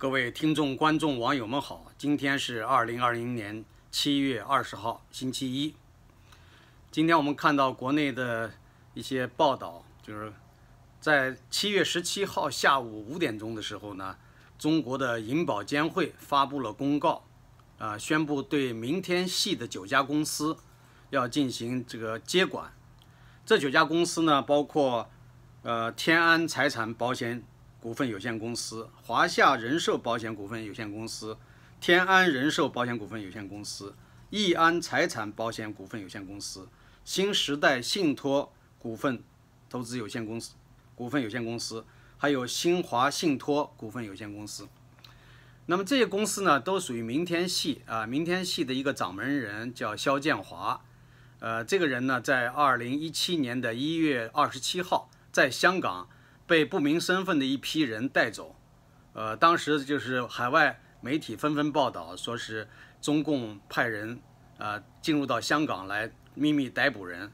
各位听众、观众、网友们好，今天是二零二零年七月二十号，星期一。今天我们看到国内的一些报道，就是在七月十七号下午五点钟的时候呢，中国的银保监会发布了公告，啊，宣布对明天系的九家公司要进行这个接管。这九家公司呢，包括呃天安财产保险。股份有限公司、华夏人寿保险股份有限公司、天安人寿保险股份有限公司、易安财产保险股份有限公司、新时代信托股份投资有限公司股份有限公司，还有新华信托股份有限公司。那么这些公司呢，都属于明天系啊，明天系的一个掌门人叫肖建华。呃，这个人呢，在二零一七年的一月二十七号，在香港。被不明身份的一批人带走，呃，当时就是海外媒体纷纷报道，说是中共派人啊进入到香港来秘密逮捕人，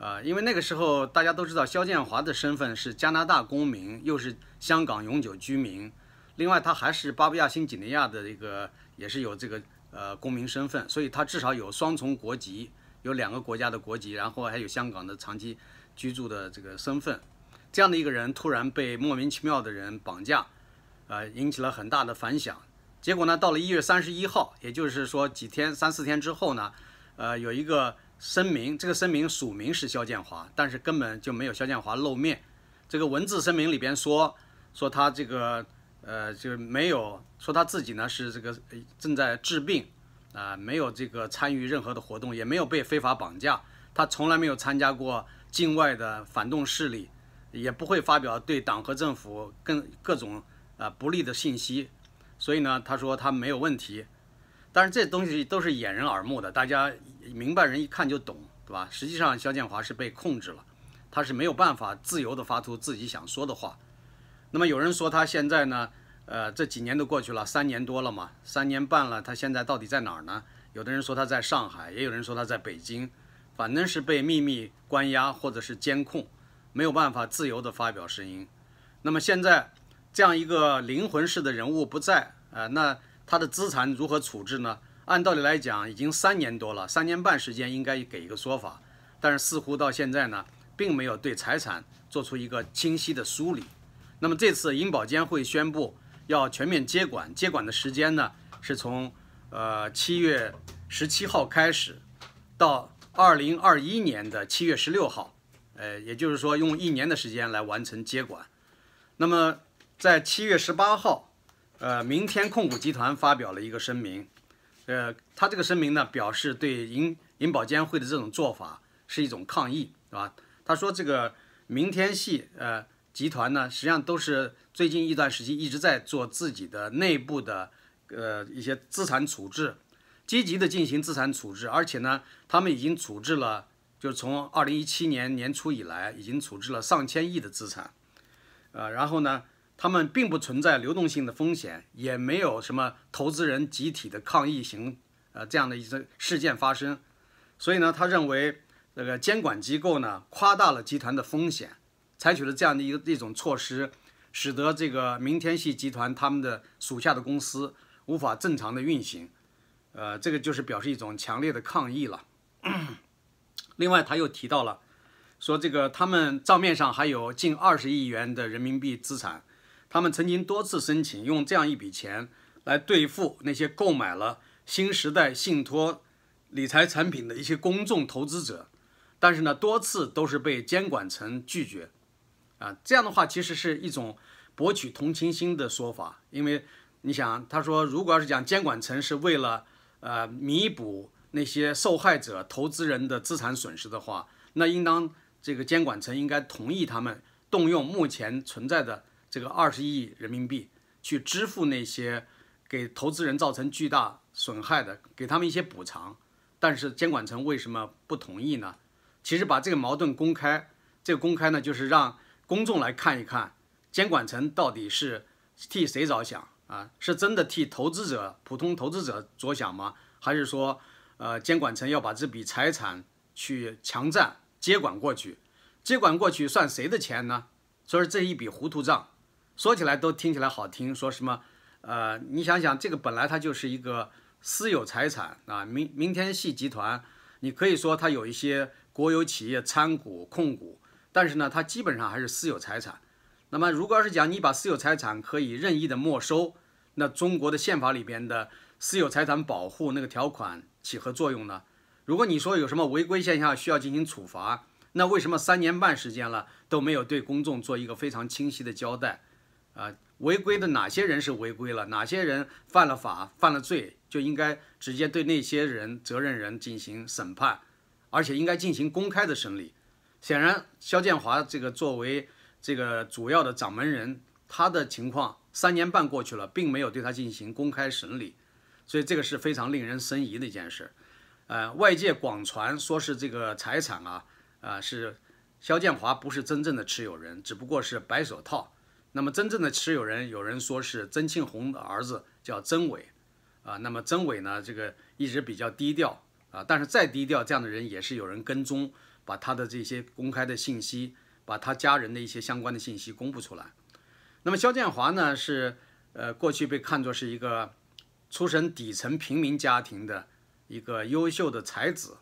啊，因为那个时候大家都知道肖建华的身份是加拿大公民，又是香港永久居民，另外他还是巴布亚新几内亚的一个也是有这个呃公民身份，所以他至少有双重国籍，有两个国家的国籍，然后还有香港的长期居住的这个身份。这样的一个人突然被莫名其妙的人绑架，呃，引起了很大的反响。结果呢，到了一月三十一号，也就是说几天三四天之后呢，呃，有一个声明，这个声明署名是肖建华，但是根本就没有肖建华露面。这个文字声明里边说，说他这个呃，就是没有说他自己呢是这个正在治病，啊，没有这个参与任何的活动，也没有被非法绑架，他从来没有参加过境外的反动势力。也不会发表对党和政府更各种啊不利的信息，所以呢，他说他没有问题，但是这东西都是掩人耳目的，大家明白人一看就懂，对吧？实际上，肖建华是被控制了，他是没有办法自由的发出自己想说的话。那么有人说他现在呢，呃，这几年都过去了，三年多了嘛，三年半了，他现在到底在哪儿呢？有的人说他在上海，也有人说他在北京，反正是被秘密关押或者是监控。没有办法自由地发表声音，那么现在这样一个灵魂式的人物不在，呃，那他的资产如何处置呢？按道理来讲，已经三年多了，三年半时间应该给一个说法，但是似乎到现在呢，并没有对财产做出一个清晰的梳理。那么这次银保监会宣布要全面接管，接管的时间呢，是从呃七月十七号开始，到二零二一年的七月十六号。呃，也就是说，用一年的时间来完成接管。那么，在七月十八号，呃，明天控股集团发表了一个声明。呃，他这个声明呢，表示对银银保监会的这种做法是一种抗议，是吧？他说，这个明天系呃集团呢，实际上都是最近一段时期一直在做自己的内部的呃一些资产处置，积极的进行资产处置，而且呢，他们已经处置了。就是从二零一七年年初以来，已经处置了上千亿的资产，呃，然后呢，他们并不存在流动性的风险，也没有什么投资人集体的抗议行，呃，这样的一些事件发生，所以呢，他认为这个监管机构呢夸大了集团的风险，采取了这样的一个一种措施，使得这个明天系集团他们的属下的公司无法正常的运行，呃，这个就是表示一种强烈的抗议了。另外，他又提到了，说这个他们账面上还有近二十亿元的人民币资产，他们曾经多次申请用这样一笔钱来兑付那些购买了新时代信托理财产品的一些公众投资者，但是呢，多次都是被监管层拒绝，啊，这样的话其实是一种博取同情心的说法，因为你想，他说如果要是讲监管层是为了呃弥补。那些受害者、投资人的资产损失的话，那应当这个监管层应该同意他们动用目前存在的这个二十亿人民币去支付那些给投资人造成巨大损害的，给他们一些补偿。但是监管层为什么不同意呢？其实把这个矛盾公开，这个公开呢，就是让公众来看一看，监管层到底是替谁着想啊？是真的替投资者、普通投资者着想吗？还是说？呃，监管层要把这笔财产去强占接管过去，接管过去算谁的钱呢？所以这一笔糊涂账，说起来都听起来好听，说什么呃，你想想，这个本来它就是一个私有财产啊，明明天系集团，你可以说它有一些国有企业参股控股，但是呢，它基本上还是私有财产。那么，如果要是讲你把私有财产可以任意的没收，那中国的宪法里边的私有财产保护那个条款起何作用呢？如果你说有什么违规现象需要进行处罚，那为什么三年半时间了都没有对公众做一个非常清晰的交代？啊？违规的哪些人是违规了？哪些人犯了法、犯了罪，就应该直接对那些人责任人进行审判，而且应该进行公开的审理。显然，肖建华这个作为这个主要的掌门人，他的情况三年半过去了，并没有对他进行公开审理，所以这个是非常令人生疑的一件事。呃，外界广传说是这个财产啊，啊是肖建华不是真正的持有人，只不过是白手套。那么真正的持有人，有人说是曾庆红的儿子叫曾伟，啊，那么曾伟呢，这个一直比较低调啊，但是再低调，这样的人也是有人跟踪，把他的这些公开的信息，把他家人的一些相关的信息公布出来。那么肖建华呢，是呃过去被看作是一个出身底层平民家庭的一个优秀的才子，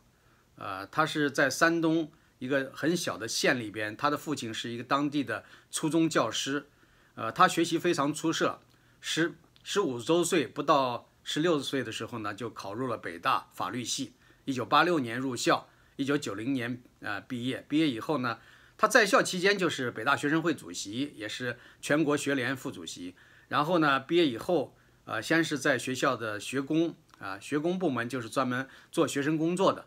呃，他是在山东一个很小的县里边，他的父亲是一个当地的初中教师。呃，他学习非常出色，十十五周岁不到十六岁的时候呢，就考入了北大法律系。一九八六年入校，一九九零年呃毕业。毕业以后呢，他在校期间就是北大学生会主席，也是全国学联副主席。然后呢，毕业以后，呃，先是在学校的学工啊，学工部门就是专门做学生工作的。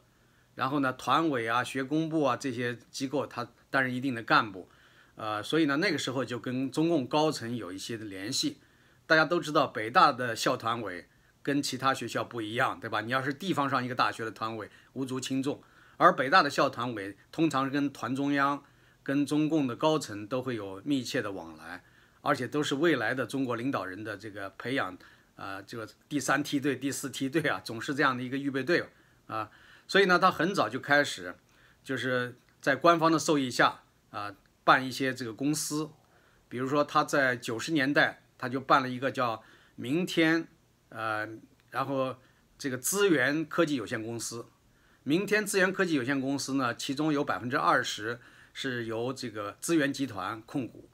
然后呢，团委啊、学工部啊这些机构，他担任一定的干部。呃，所以呢，那个时候就跟中共高层有一些的联系。大家都知道，北大的校团委跟其他学校不一样，对吧？你要是地方上一个大学的团委，无足轻重。而北大的校团委通常跟团中央、跟中共的高层都会有密切的往来，而且都是未来的中国领导人的这个培养，呃，这个第三梯队、第四梯队啊，总是这样的一个预备队啊。所以呢，他很早就开始，就是在官方的授意下啊。办一些这个公司，比如说他在九十年代他就办了一个叫“明天”，呃，然后这个资源科技有限公司，“明天资源科技有限公司”呢，其中有百分之二十是由这个资源集团控股，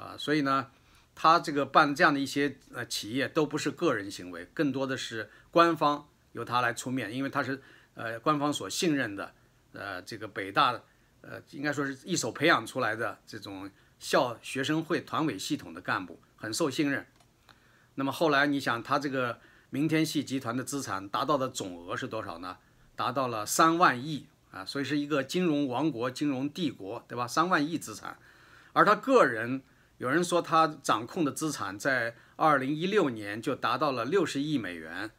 啊，所以呢，他这个办这样的一些呃企业都不是个人行为，更多的是官方由他来出面，因为他是呃官方所信任的，呃，这个北大。呃，应该说是一手培养出来的这种校学生会团委系统的干部，很受信任。那么后来你想，他这个明天系集团的资产达到的总额是多少呢？达到了三万亿啊，所以是一个金融王国、金融帝国，对吧？三万亿资产。而他个人，有人说他掌控的资产在二零一六年就达到了六十亿美元。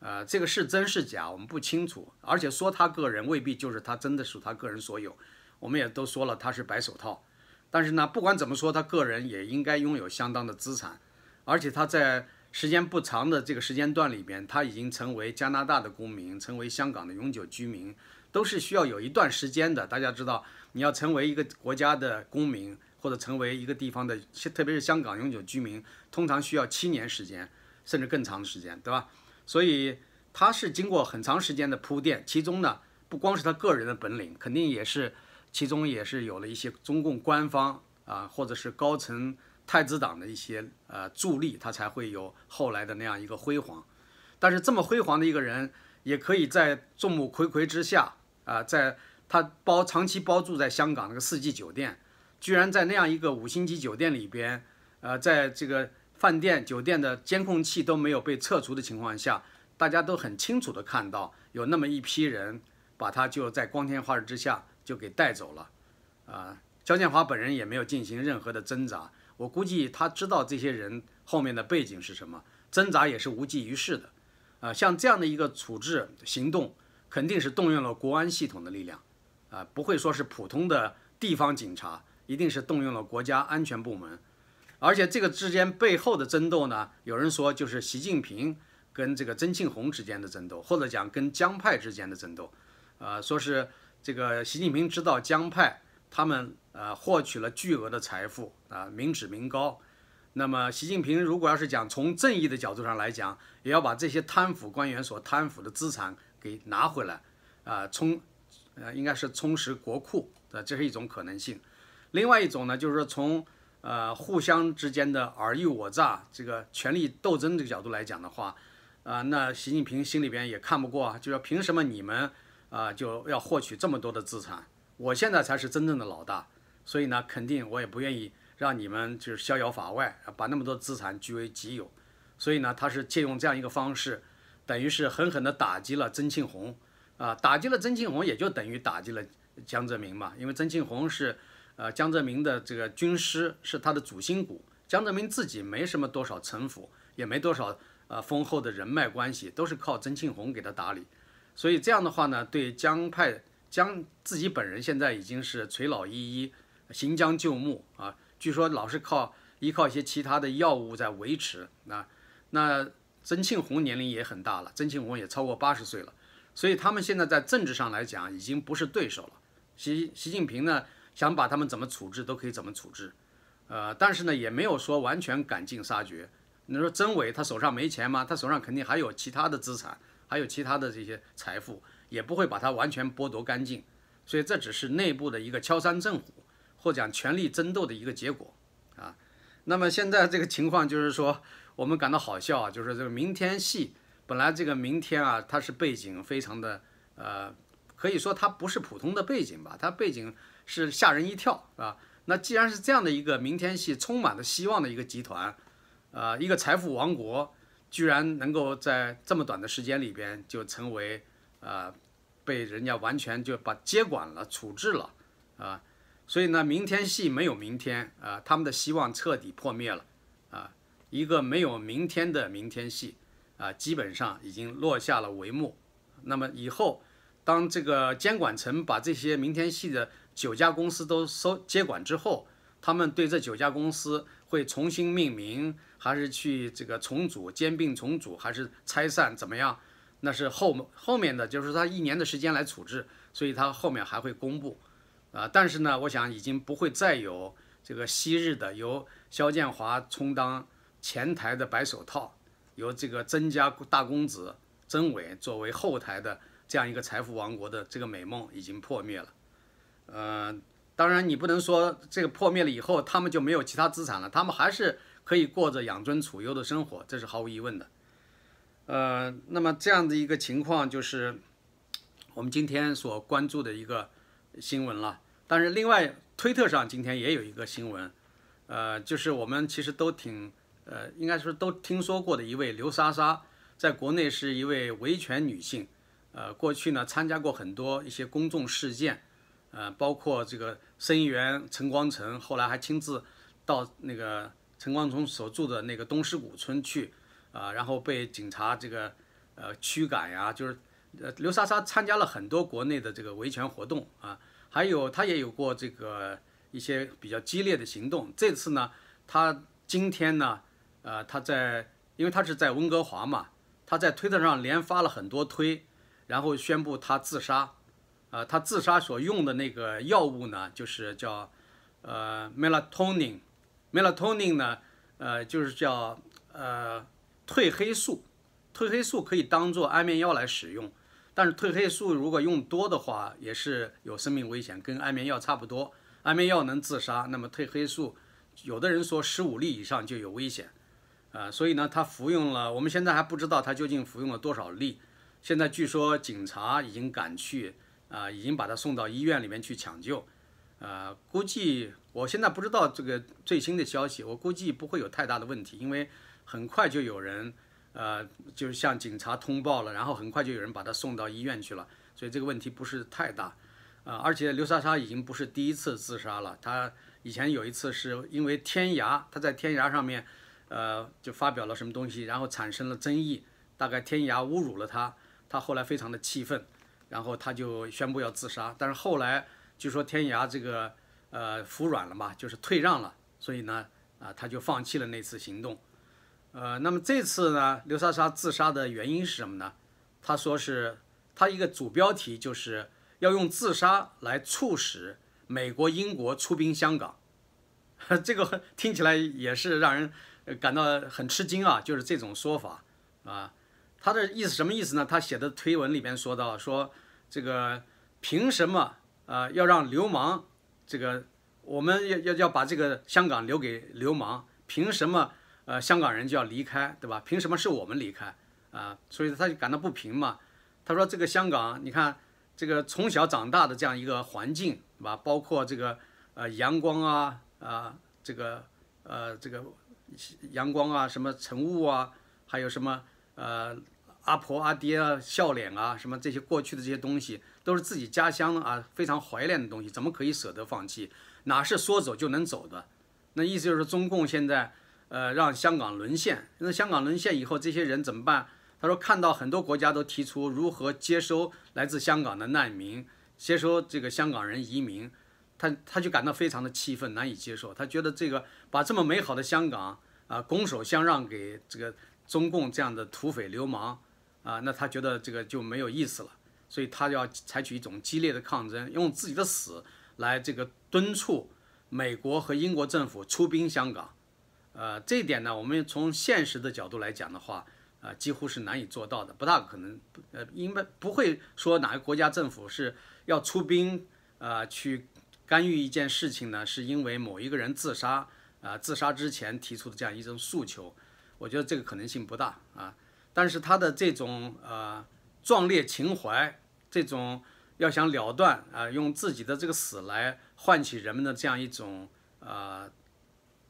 呃，这个是真是假，我们不清楚。而且说他个人未必就是他真的属他个人所有。我们也都说了他是白手套，但是呢，不管怎么说，他个人也应该拥有相当的资产。而且他在时间不长的这个时间段里边，他已经成为加拿大的公民，成为香港的永久居民，都是需要有一段时间的。大家知道，你要成为一个国家的公民，或者成为一个地方的，特别是香港永久居民，通常需要七年时间，甚至更长的时间，对吧？所以他是经过很长时间的铺垫，其中呢不光是他个人的本领，肯定也是其中也是有了一些中共官方啊或者是高层太子党的一些呃助力，他才会有后来的那样一个辉煌。但是这么辉煌的一个人，也可以在众目睽睽之下啊，在他包长期包住在香港那个四季酒店，居然在那样一个五星级酒店里边，呃，在这个。饭店、酒店的监控器都没有被撤除的情况下，大家都很清楚的看到有那么一批人把他就在光天化日之下就给带走了。啊，焦建华本人也没有进行任何的挣扎，我估计他知道这些人后面的背景是什么，挣扎也是无济于事的。啊，像这样的一个处置行动，肯定是动用了国安系统的力量，啊，不会说是普通的地方警察，一定是动用了国家安全部门。而且这个之间背后的争斗呢，有人说就是习近平跟这个曾庆红之间的争斗，或者讲跟江派之间的争斗，呃，说是这个习近平知道江派他们呃获取了巨额的财富啊，民脂民膏，那么习近平如果要是讲从正义的角度上来讲，也要把这些贪腐官员所贪腐的资产给拿回来，啊，充，呃，应该是充实国库，呃，这是一种可能性。另外一种呢，就是说从呃互相之间的尔虞我诈这个权力斗争这个角度来讲的话，啊，那习近平心里边也看不过啊，就说凭什么你们啊就要获取这么多的资产？我现在才是真正的老大，所以呢，肯定我也不愿意让你们就是逍遥法外，把那么多资产据为己有。所以呢，他是借用这样一个方式，等于是狠狠地打击了曾庆红，啊，打击了曾庆红，也就等于打击了江泽民嘛。因为曾庆红是呃江泽民的这个军师，是他的主心骨。江泽民自己没什么多少城府，也没多少呃丰厚的人脉关系，都是靠曾庆红给他打理。所以这样的话呢，对江派。江自己本人现在已经是垂老依依，行将就木啊。据说老是靠依靠一些其他的药物在维持。那那曾庆红年龄也很大了，曾庆红也超过八十岁了，所以他们现在在政治上来讲已经不是对手了。习习近平呢想把他们怎么处置都可以怎么处置，呃，但是呢也没有说完全赶尽杀绝。你说曾伟他手上没钱吗？他手上肯定还有其他的资产，还有其他的这些财富。也不会把它完全剥夺干净，所以这只是内部的一个敲山震虎，或者讲权力争斗的一个结果啊。那么现在这个情况就是说，我们感到好笑啊，就是这个明天戏本来这个明天啊，它是背景非常的呃，可以说它不是普通的背景吧，它背景是吓人一跳啊。那既然是这样的一个明天系，充满了希望的一个集团，啊，一个财富王国，居然能够在这么短的时间里边就成为。啊，被人家完全就把接管了、处置了，啊，所以呢，明天系没有明天啊，他们的希望彻底破灭了，啊，一个没有明天的明天系啊，基本上已经落下了帷幕。那么以后，当这个监管层把这些明天系的九家公司都收接管之后，他们对这九家公司会重新命名，还是去这个重组、兼并重组，还是拆散，怎么样？那是后后面的，就是他一年的时间来处置，所以他后面还会公布，啊，但是呢，我想已经不会再有这个昔日的由肖建华充当前台的白手套，由这个曾家大公子曾伟作为后台的这样一个财富王国的这个美梦已经破灭了，呃，当然你不能说这个破灭了以后他们就没有其他资产了，他们还是可以过着养尊处优的生活，这是毫无疑问的。呃，那么这样的一个情况就是我们今天所关注的一个新闻了。但是另外，推特上今天也有一个新闻，呃，就是我们其实都挺呃，应该说都听说过的一位刘莎莎，在国内是一位维权女性，呃，过去呢参加过很多一些公众事件，呃，包括这个声援陈光诚，后来还亲自到那个陈光诚所住的那个东石谷村去。啊，然后被警察这个呃驱赶呀，就是呃刘莎莎参加了很多国内的这个维权活动啊，还有她也有过这个一些比较激烈的行动。这次呢，她今天呢，呃，她在，因为她是在温哥华嘛，她在推特上连发了很多推，然后宣布她自杀。呃，他自杀所用的那个药物呢，就是叫呃 melatonin，melatonin 呢，呃，就是叫呃。褪黑素，褪黑素可以当做安眠药来使用，但是褪黑素如果用多的话，也是有生命危险，跟安眠药差不多。安眠药能自杀，那么褪黑素，有的人说十五粒以上就有危险，啊，所以呢，他服用了，我们现在还不知道他究竟服用了多少粒。现在据说警察已经赶去，啊，已经把他送到医院里面去抢救，啊，估计我现在不知道这个最新的消息，我估计不会有太大的问题，因为。很快就有人，呃，就是向警察通报了，然后很快就有人把他送到医院去了，所以这个问题不是太大，啊，而且刘莎莎已经不是第一次自杀了，她以前有一次是因为天涯，她在天涯上面，呃，就发表了什么东西，然后产生了争议，大概天涯侮辱了她，她后来非常的气愤，然后他就宣布要自杀，但是后来据说天涯这个呃服软了嘛，就是退让了，所以呢，啊，他就放弃了那次行动。呃，那么这次呢，刘莎莎自杀的原因是什么呢？他说是，他一个主标题就是要用自杀来促使美国、英国出兵香港，这个听起来也是让人感到很吃惊啊，就是这种说法啊。他的意思什么意思呢？他写的推文里边说到说这个凭什么啊要让流氓这个我们要要要把这个香港留给流氓？凭什么呃香港人就要离开，对吧？凭什么是我们离开啊？所以他就感到不平嘛。他说这个香港，你看这个从小长大的这样一个环境，对吧？包括这个呃阳光啊啊这个呃这个阳光啊什么晨雾啊，还有什么。呃，阿婆阿爹啊，笑脸啊，什么这些过去的这些东西，都是自己家乡啊，非常怀念的东西，怎么可以舍得放弃？哪是说走就能走的？那意思就是中共现在呃让香港沦陷，那香港沦陷以后，这些人怎么办？他说看到很多国家都提出如何接收来自香港的难民，接收这个香港人移民，他他就感到非常的气愤，难以接受。他觉得这个把这么美好的香港啊拱手相让给这个。中共这样的土匪流氓啊，那他觉得这个就没有意思了，所以他要采取一种激烈的抗争，用自己的死来这个敦促美国和英国政府出兵香港。呃，这一点呢，我们从现实的角度来讲的话，啊，几乎是难以做到的，不大可能。呃，因为不会说哪个国家政府是要出兵啊去干预一件事情呢，是因为某一个人自杀啊，自杀之前提出的这样一种诉求。我觉得这个可能性不大啊，但是他的这种呃壮烈情怀，这种要想了断啊，用自己的这个死来唤起人们的这样一种呃，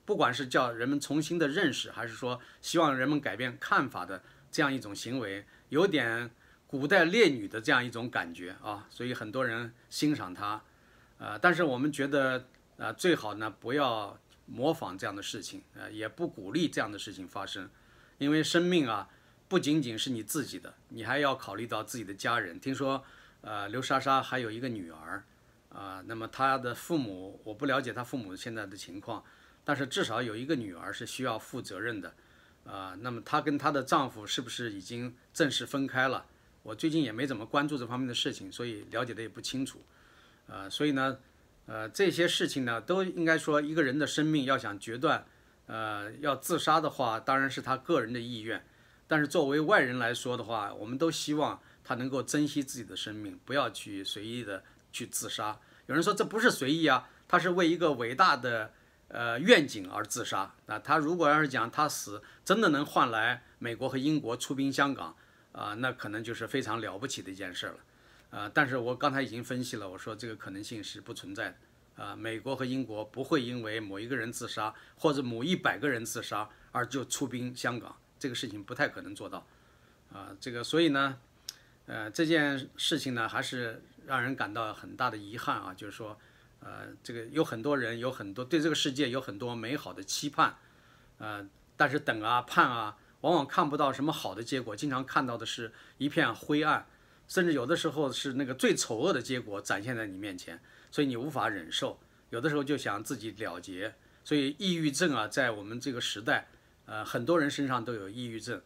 不管是叫人们重新的认识，还是说希望人们改变看法的这样一种行为，有点古代烈女的这样一种感觉啊，所以很多人欣赏他，呃，但是我们觉得呃最好呢不要。模仿这样的事情，呃，也不鼓励这样的事情发生，因为生命啊，不仅仅是你自己的，你还要考虑到自己的家人。听说，呃，刘莎莎还有一个女儿，啊，那么她的父母，我不了解她父母现在的情况，但是至少有一个女儿是需要负责任的，啊，那么她跟她的丈夫是不是已经正式分开了？我最近也没怎么关注这方面的事情，所以了解的也不清楚，呃，所以呢。呃，这些事情呢，都应该说，一个人的生命要想决断，呃，要自杀的话，当然是他个人的意愿。但是作为外人来说的话，我们都希望他能够珍惜自己的生命，不要去随意的去自杀。有人说这不是随意啊，他是为一个伟大的呃愿景而自杀。那他如果要是讲他死真的能换来美国和英国出兵香港啊，那可能就是非常了不起的一件事了。啊，但是我刚才已经分析了，我说这个可能性是不存在的。啊，美国和英国不会因为某一个人自杀或者某一百个人自杀而就出兵香港，这个事情不太可能做到。啊，这个所以呢，呃，这件事情呢还是让人感到很大的遗憾啊，就是说，呃，这个有很多人有很多对这个世界有很多美好的期盼，呃，但是等啊盼啊，往往看不到什么好的结果，经常看到的是一片灰暗。甚至有的时候是那个最丑恶的结果展现在你面前，所以你无法忍受。有的时候就想自己了结。所以抑郁症啊，在我们这个时代，呃，很多人身上都有抑郁症。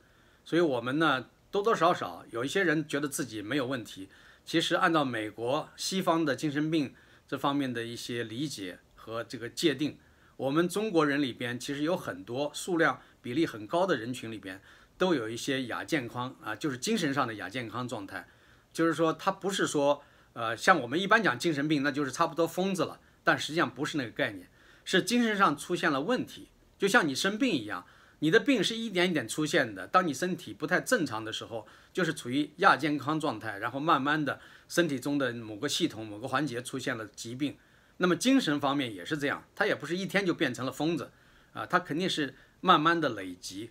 所以我们呢，多多少少有一些人觉得自己没有问题。其实按照美国西方的精神病这方面的一些理解和这个界定，我们中国人里边其实有很多数量比例很高的人群里边，都有一些亚健康啊，就是精神上的亚健康状态。就是说，他不是说，呃，像我们一般讲精神病，那就是差不多疯子了。但实际上不是那个概念，是精神上出现了问题。就像你生病一样，你的病是一点一点出现的。当你身体不太正常的时候，就是处于亚健康状态，然后慢慢的身体中的某个系统、某个环节出现了疾病。那么精神方面也是这样，他也不是一天就变成了疯子，啊，他肯定是慢慢的累积。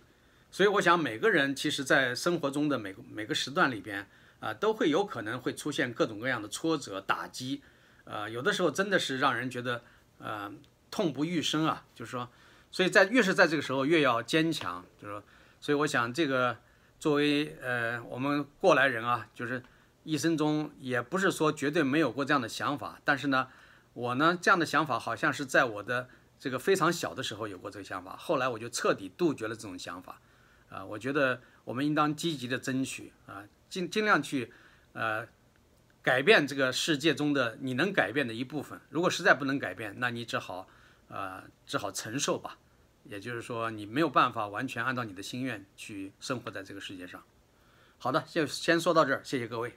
所以我想，每个人其实在生活中的每个每个时段里边。啊，都会有可能会出现各种各样的挫折打击，呃，有的时候真的是让人觉得呃痛不欲生啊。就是说，所以在越是在这个时候越要坚强。就是说，所以我想这个作为呃我们过来人啊，就是一生中也不是说绝对没有过这样的想法，但是呢，我呢这样的想法好像是在我的这个非常小的时候有过这个想法，后来我就彻底杜绝了这种想法。啊，我觉得我们应当积极的争取啊。尽尽量去，呃，改变这个世界中的你能改变的一部分。如果实在不能改变，那你只好，呃，只好承受吧。也就是说，你没有办法完全按照你的心愿去生活在这个世界上。好的，就先说到这儿，谢谢各位。